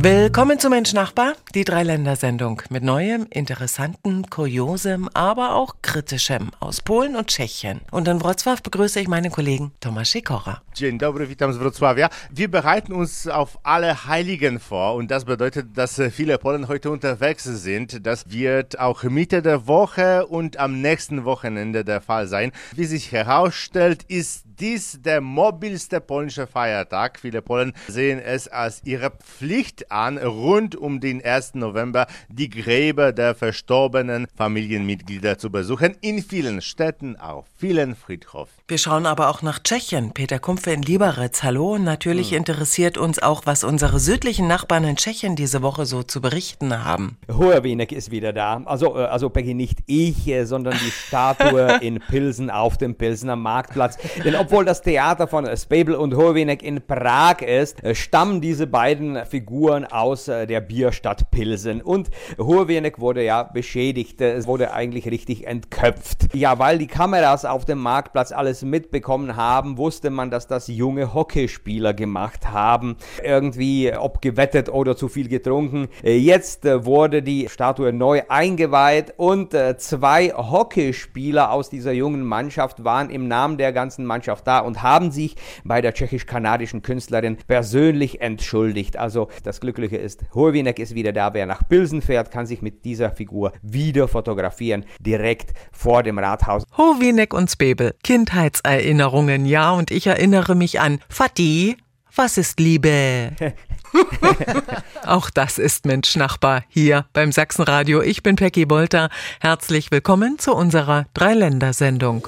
Willkommen zu Mensch Nachbar, die Dreiländersendung mit Neuem, Interessanten, Kuriosem, aber auch Kritischem aus Polen und Tschechien. Und in Wrocław begrüße ich meinen Kollegen Tomasz Sikora. Dzień dobry, witam z Wrocławia. Wir bereiten uns auf alle Heiligen vor und das bedeutet, dass viele Polen heute unterwegs sind. Das wird auch Mitte der Woche und am nächsten Wochenende der Fall sein. Wie sich herausstellt, ist dies der mobilste polnische Feiertag. Viele Polen sehen es als ihre Pflicht an, rund um den 1. November die Gräber der verstorbenen Familienmitglieder zu besuchen. In vielen Städten, auf vielen Friedhofen. Wir schauen aber auch nach Tschechien. Peter Kumpfe in Liberec. Hallo. Und natürlich hm. interessiert uns auch, was unsere südlichen Nachbarn in Tschechien diese Woche so zu berichten haben. Hoherwenek ist wieder da. Also, äh, also Peggy, nicht ich, äh, sondern die Statue in Pilsen auf dem Pilsener Marktplatz. Denn obwohl das Theater von Spabel und Hoherwenek in Prag ist, äh, stammen diese beiden Figuren aus der Bierstadt Pilsen. Und Hoherwenek wurde ja beschädigt. Es wurde eigentlich richtig entköpft. Ja, weil die Kameras auf dem Marktplatz alles mitbekommen haben, wusste man, dass das junge Hockeyspieler gemacht haben. Irgendwie, ob gewettet oder zu viel getrunken. Jetzt wurde die Statue neu eingeweiht und zwei Hockeyspieler aus dieser jungen Mannschaft waren im Namen der ganzen Mannschaft da und haben sich bei der tschechisch-kanadischen Künstlerin persönlich entschuldigt. Also das Glückliche ist, Hohewinek ist wieder da. Wer nach Pilsen fährt, kann sich mit dieser Figur wieder fotografieren, direkt vor dem Rathaus. Hohewinek und Spebel, Kindheitserinnerungen, ja, und ich erinnere mich an Fatih, was ist Liebe? Auch das ist Mensch Nachbar hier beim Sachsenradio. Ich bin Peggy Bolter. Herzlich willkommen zu unserer Dreiländersendung.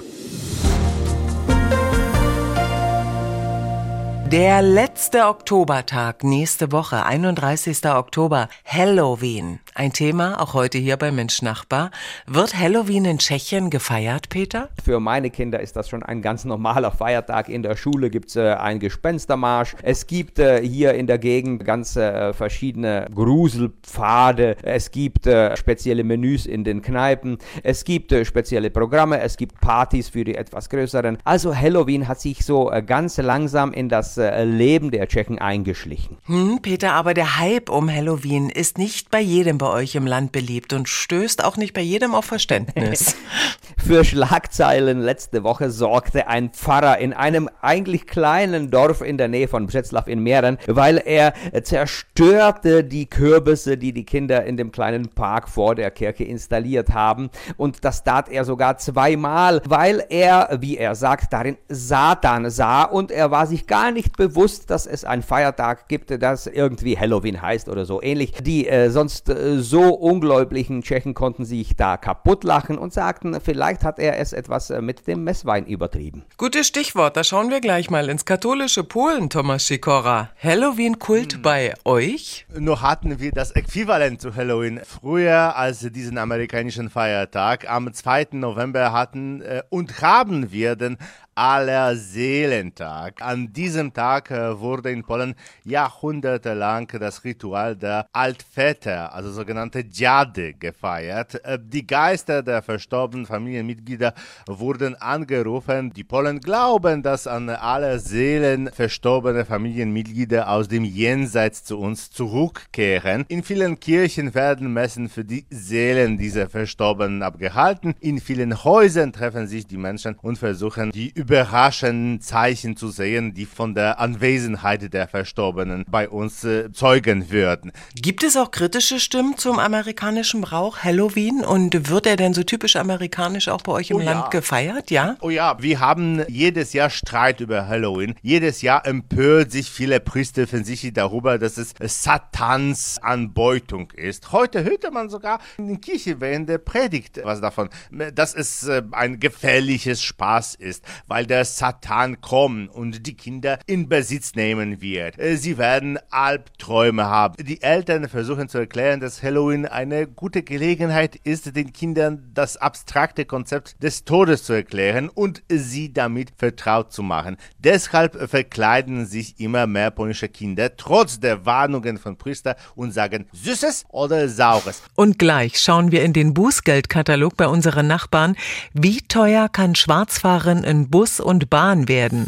Der letzte Oktobertag nächste Woche, 31. Oktober, Halloween. Ein Thema, auch heute hier bei Mensch Nachbar. Wird Halloween in Tschechien gefeiert, Peter? Für meine Kinder ist das schon ein ganz normaler Feiertag. In der Schule gibt es äh, einen Gespenstermarsch. Es gibt äh, hier in der Gegend ganz äh, verschiedene Gruselpfade. Es gibt äh, spezielle Menüs in den Kneipen. Es gibt äh, spezielle Programme. Es gibt Partys für die etwas größeren. Also Halloween hat sich so äh, ganz langsam in das Leben der Tschechen eingeschlichen. Hm, Peter, aber der Hype um Halloween ist nicht bei jedem bei euch im Land beliebt und stößt auch nicht bei jedem auf Verständnis. Für Schlagzeilen letzte Woche sorgte ein Pfarrer in einem eigentlich kleinen Dorf in der Nähe von Břeclav in Mähren, weil er zerstörte die Kürbisse, die die Kinder in dem kleinen Park vor der Kirche installiert haben. Und das tat er sogar zweimal, weil er, wie er sagt, darin Satan sah und er war sich gar nicht bewusst, dass es einen Feiertag gibt, das irgendwie Halloween heißt oder so ähnlich. Die äh, sonst äh, so ungläubigen Tschechen konnten sich da kaputt lachen und sagten, vielleicht hat er es etwas äh, mit dem Messwein übertrieben. Gutes Stichwort, da schauen wir gleich mal ins katholische Polen, Thomas Sikora. Halloween-Kult hm. bei euch? Nur hatten wir das Äquivalent zu Halloween früher als diesen amerikanischen Feiertag. Am 2. November hatten äh, und haben wir den Allerseelentag. An diesem Tag äh, wurde in Polen jahrhundertelang das Ritual der Altväter, also sogenannte Dziady, gefeiert. Äh, die Geister der verstorbenen Familienmitglieder wurden angerufen. Die Polen glauben, dass an alle Seelen verstorbene Familienmitglieder aus dem Jenseits zu uns zurückkehren. In vielen Kirchen werden Messen für die Seelen dieser Verstorbenen abgehalten. In vielen Häusern treffen sich die Menschen und versuchen, die überraschenden Zeichen zu sehen, die von der Anwesenheit der Verstorbenen bei uns äh, zeugen würden. Gibt es auch kritische Stimmen zum amerikanischen Brauch Halloween und wird er denn so typisch amerikanisch auch bei euch im oh Land ja. gefeiert? Ja? Oh ja, wir haben jedes Jahr Streit über Halloween. Jedes Jahr empört sich viele Priester offensichtlich darüber, dass es Satans Anbeutung ist. Heute hörte man sogar in den Kirchenwände Predigt was davon, dass es äh, ein gefährliches Spaß ist weil der Satan kommen und die Kinder in Besitz nehmen wird. Äh, sie werden Albträume haben. Die Eltern versuchen zu erklären, dass Halloween eine gute Gelegenheit ist, den Kindern das abstrakte Konzept des Todes zu erklären und sie damit vertraut zu machen. Deshalb verkleiden sich immer mehr polnische Kinder trotz der Warnungen von Priester und sagen Süßes oder Saures. Und gleich schauen wir in den Bußgeldkatalog bei unseren Nachbarn. Wie teuer kann Schwarzfahren in Bus und Bahn werden?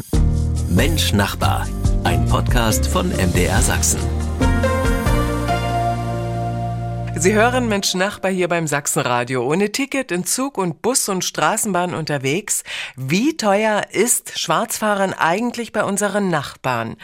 Mensch Nachbar, ein Podcast von MDR Sachsen. Sie hören Mensch Nachbar hier beim Sachsenradio. Ohne Ticket in Zug und Bus und Straßenbahn unterwegs. Wie teuer ist Schwarzfahren eigentlich bei unseren Nachbarn?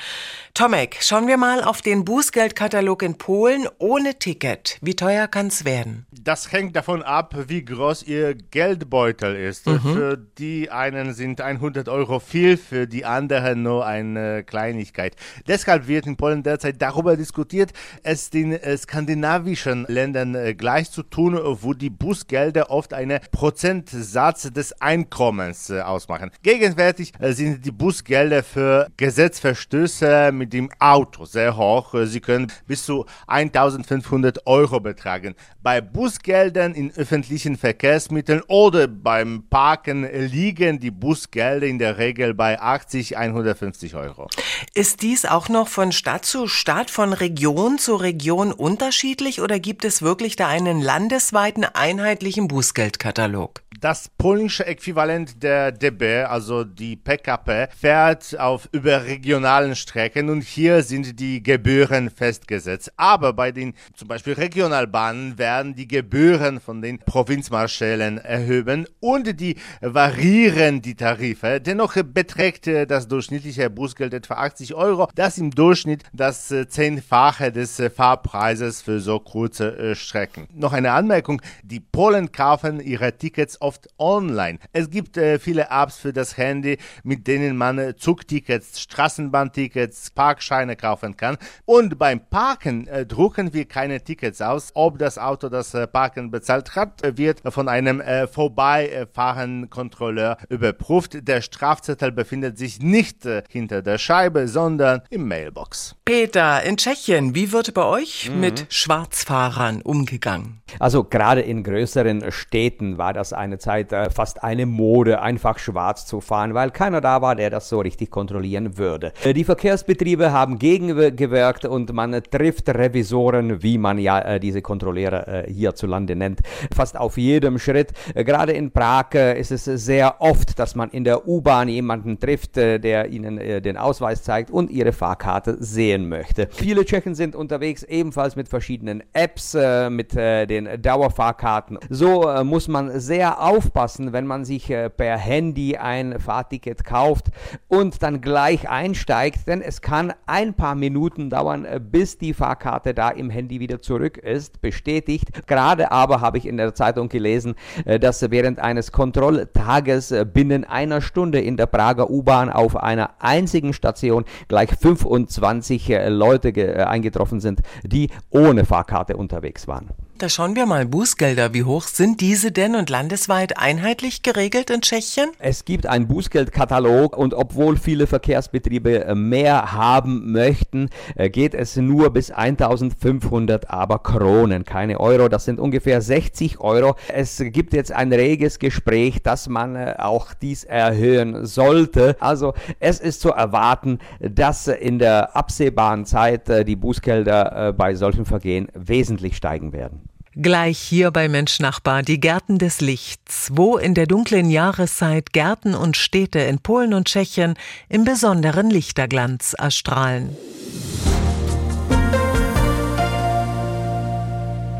Tomek, schauen wir mal auf den Bußgeldkatalog in Polen ohne Ticket. Wie teuer kann's werden? Das hängt davon ab, wie groß Ihr Geldbeutel ist. Mhm. Für die einen sind 100 Euro viel, für die anderen nur eine Kleinigkeit. Deshalb wird in Polen derzeit darüber diskutiert, es den äh, skandinavischen Ländern äh, gleich zu tun, wo die Bußgelder oft einen Prozentsatz des Einkommens äh, ausmachen. Gegenwärtig sind die Bußgelder für Gesetzverstöße mit dem Auto sehr hoch. Sie können bis zu 1500 Euro betragen. Bei Busgeldern in öffentlichen Verkehrsmitteln oder beim Parken liegen die Busgelder in der Regel bei 80, 150 Euro. Ist dies auch noch von Stadt zu Stadt, von Region zu Region unterschiedlich oder gibt es wirklich da einen landesweiten einheitlichen Bußgeldkatalog? Das polnische Äquivalent der DB, also die PKP, fährt auf überregionalen Strecken und hier sind die Gebühren festgesetzt. Aber bei den zum Beispiel Regionalbahnen werden die Gebühren von den Provinzmarschällen erhöhen und die variieren die Tarife. Dennoch beträgt das durchschnittliche Busgeld etwa 80 Euro. Das im Durchschnitt das Zehnfache des Fahrpreises für so kurze äh, Strecken. Noch eine Anmerkung. Die Polen kaufen ihre Tickets oft online. Es gibt äh, viele Apps für das Handy, mit denen man äh, Zugtickets, Straßenbahntickets, Parkscheine kaufen kann. Und beim Parken äh, drucken wir keine Tickets aus. Ob das Auto das äh, Parken bezahlt hat, wird von einem äh, vorbeifahrenden Kontrolleur überprüft. Der Strafzettel befindet sich nicht äh, hinter der Scheibe, sondern im Mailbox. Peter, in Tschechien, wie wird bei euch mhm. mit Schwarzfahrern umgegangen? Also gerade in größeren Städten war das eine Zeit äh, fast eine Mode, einfach schwarz zu fahren, weil keiner da war, der das so richtig kontrollieren würde. Äh, die Verkehrsbetriebe haben gegengewirkt und man trifft Revisoren, wie man ja äh, diese Kontrolleure hierzulande nennt, fast auf jedem Schritt. Gerade in Prag ist es sehr oft, dass man in der U-Bahn jemanden trifft, der ihnen den Ausweis zeigt und ihre Fahrkarte sehen möchte. Viele Tschechen sind unterwegs ebenfalls mit verschiedenen Apps, mit den Dauerfahrkarten. So muss man sehr aufpassen, wenn man sich per Handy ein Fahrticket kauft und dann gleich einsteigt, denn es kann ein paar Minuten dauern, bis die Fahrkarte da im Handy wieder zurück ist, bestätigt. Gerade aber habe ich in der Zeitung gelesen, dass während eines Kontrolltages binnen einer Stunde in der Prager U-Bahn auf einer einzigen Station gleich 25 Leute eingetroffen sind, die ohne Fahrkarte unterwegs waren. Da schauen wir mal Bußgelder. Wie hoch sind diese denn und landesweit einheitlich geregelt in Tschechien? Es gibt einen Bußgeldkatalog und obwohl viele Verkehrsbetriebe äh, mehr haben möchten, äh, geht es nur bis 1500 aber Kronen, keine Euro. Das sind ungefähr 60 Euro. Es gibt jetzt ein reges Gespräch, dass man äh, auch dies erhöhen sollte. Also es ist zu erwarten, dass in der absehbaren Zeit die Bußgelder bei solchen Vergehen wesentlich steigen werden. Gleich hier bei Menschnachbar die Gärten des Lichts, wo in der dunklen Jahreszeit Gärten und Städte in Polen und Tschechien im besonderen Lichterglanz erstrahlen.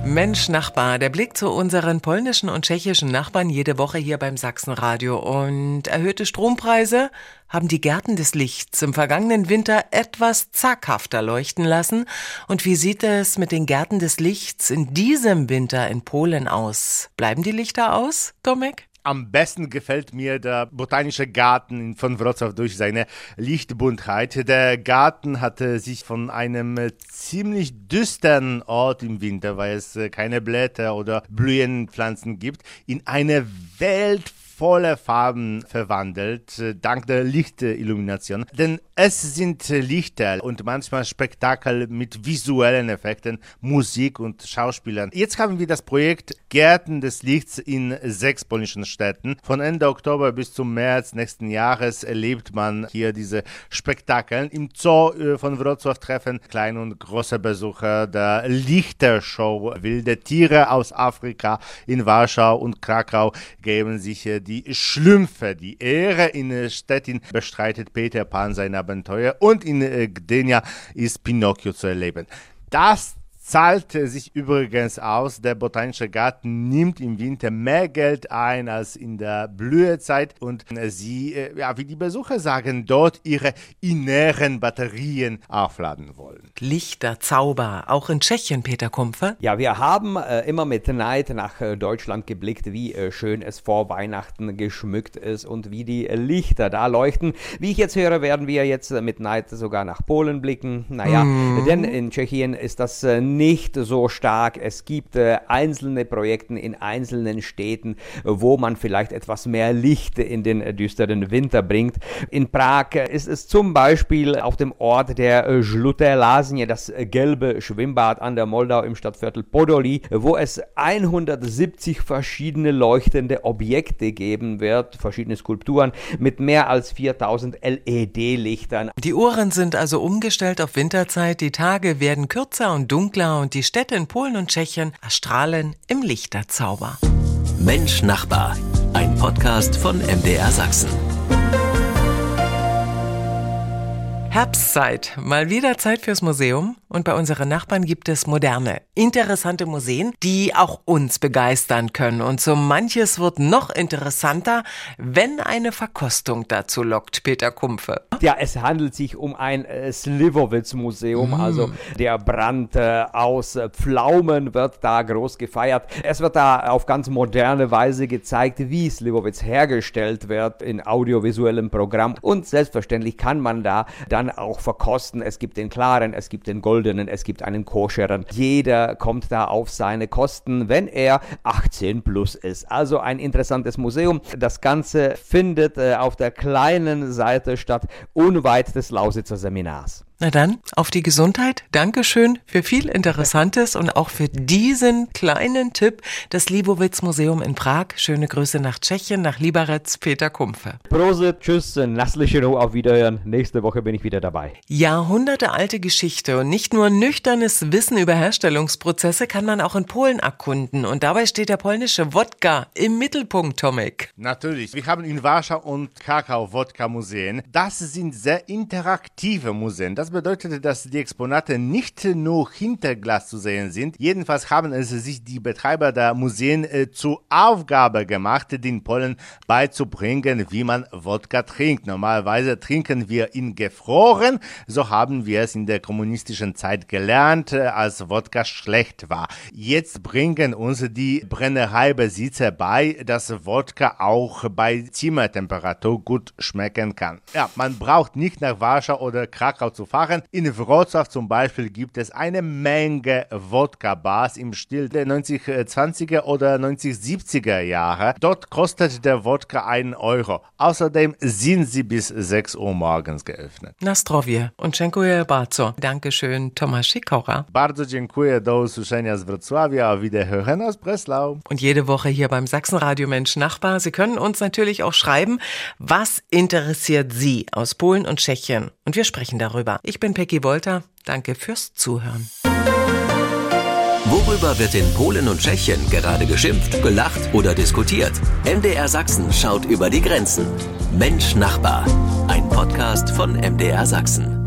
Mensch Nachbar, der Blick zu unseren polnischen und tschechischen Nachbarn jede Woche hier beim Sachsenradio. Und erhöhte Strompreise haben die Gärten des Lichts im vergangenen Winter etwas zaghafter leuchten lassen. Und wie sieht es mit den Gärten des Lichts in diesem Winter in Polen aus? Bleiben die Lichter aus, Tomek? Am besten gefällt mir der botanische Garten von Wrocław durch seine Lichtbuntheit. Der Garten hatte sich von einem ziemlich düsteren Ort im Winter, weil es keine Blätter oder Blühenpflanzen gibt, in eine Welt volle Farben verwandelt, äh, dank der Lichtillumination. Denn es sind Lichter und manchmal Spektakel mit visuellen Effekten, Musik und Schauspielern. Jetzt haben wir das Projekt Gärten des Lichts in sechs polnischen Städten. Von Ende Oktober bis zum März nächsten Jahres erlebt man hier diese Spektakel. Im Zoo äh, von Wrocław treffen kleine und große Besucher der Lichtershow Wilde Tiere aus Afrika in Warschau und Krakau geben sich die Schlümpfe die Ehre. In Stettin bestreitet Peter Pan sein Abenteuer und in Gdynia ist Pinocchio zu erleben. Das zahlt sich übrigens aus. Der Botanische Garten nimmt im Winter mehr Geld ein als in der Blühezeit und sie, äh, ja, wie die Besucher sagen, dort ihre inneren Batterien aufladen wollen. Lichter, Zauber, auch in Tschechien, Peter Kumpfe. Ja, wir haben äh, immer mit Neid nach äh, Deutschland geblickt, wie äh, schön es vor Weihnachten geschmückt ist und wie die Lichter da leuchten. Wie ich jetzt höre, werden wir jetzt mit Neid sogar nach Polen blicken. Naja, mm. denn in Tschechien ist das äh, nicht so stark. Es gibt äh, einzelne Projekte in einzelnen Städten, wo man vielleicht etwas mehr Licht in den äh, düsteren Winter bringt. In Prag ist es zum Beispiel auf dem Ort der äh, Žluté das äh, gelbe Schwimmbad an der Moldau im Stadtviertel Podoli, wo es 170 verschiedene leuchtende Objekte geben wird, verschiedene Skulpturen mit mehr als 4000 LED-Lichtern. Die Uhren sind also umgestellt auf Winterzeit, die Tage werden kürzer und dunkler und die Städte in Polen und Tschechien erstrahlen im Lichterzauber. Mensch Nachbar, ein Podcast von MDR Sachsen. Herbstzeit, mal wieder Zeit fürs Museum. Und bei unseren Nachbarn gibt es moderne, interessante Museen, die auch uns begeistern können. Und so manches wird noch interessanter, wenn eine Verkostung dazu lockt, Peter Kumpfe. Ja, es handelt sich um ein äh, Slivovitz-Museum. Mm. Also der Brand äh, aus Pflaumen wird da groß gefeiert. Es wird da auf ganz moderne Weise gezeigt, wie Slivovitz hergestellt wird in audiovisuellem Programm. Und selbstverständlich kann man da dann auch verkosten. Es gibt den klaren, es gibt den goldenen, es gibt einen koscheren. Jeder kommt da auf seine Kosten, wenn er 18 plus ist. Also ein interessantes Museum. Das Ganze findet äh, auf der kleinen Seite statt, unweit des Lausitzer Seminars. Na dann, auf die Gesundheit. Dankeschön für viel Interessantes und auch für diesen kleinen Tipp. Das Libowitz Museum in Prag. Schöne Grüße nach Tschechien, nach Liberec, Peter Kumpfe. Prosit, tschüss, nassliche auf Wiederhören. Nächste Woche bin ich wieder dabei. Jahrhunderte alte Geschichte und nicht nur nüchternes Wissen über Herstellungsprozesse kann man auch in Polen erkunden. Und dabei steht der polnische Wodka im Mittelpunkt, Tomek. Natürlich. Wir haben in Warschau und Krakau Wodka-Museen. Das sind sehr interaktive Museen. Das das bedeutet, dass die Exponate nicht nur hinter Glas zu sehen sind. Jedenfalls haben es sich die Betreiber der Museen äh, zur Aufgabe gemacht, den Polen beizubringen, wie man Wodka trinkt. Normalerweise trinken wir ihn gefroren. So haben wir es in der kommunistischen Zeit gelernt, äh, als Wodka schlecht war. Jetzt bringen uns die Brennereibesitzer bei, dass Wodka auch bei Zimmertemperatur gut schmecken kann. Ja, man braucht nicht nach Warschau oder Krakau zu fahren fahren. In Wrocław zum Beispiel gibt es eine Menge Wodka-Bars im Stil der 1920er oder 1970er Jahre. Dort kostet der Wodka einen Euro. Außerdem sind sie bis 6 Uhr morgens geöffnet. Nastrovie und dziękuję bardzo. Dankeschön, Tomasz Sikora. Bardzo dziękuję, do usłyszenia z Wrocławia, auf Wiederhören aus Breslau. Und jede Woche hier beim Sachsenradio Mensch Nachbar. Sie können uns natürlich auch schreiben, was interessiert Sie aus Polen und Tschechien. Und wir sprechen darüber. Ich bin Peggy Wolter. Danke fürs Zuhören. Worüber wird in Polen und Tschechien gerade geschimpft, gelacht oder diskutiert? MDR Sachsen schaut über die Grenzen. Mensch Nachbar. Ein Podcast von MDR Sachsen.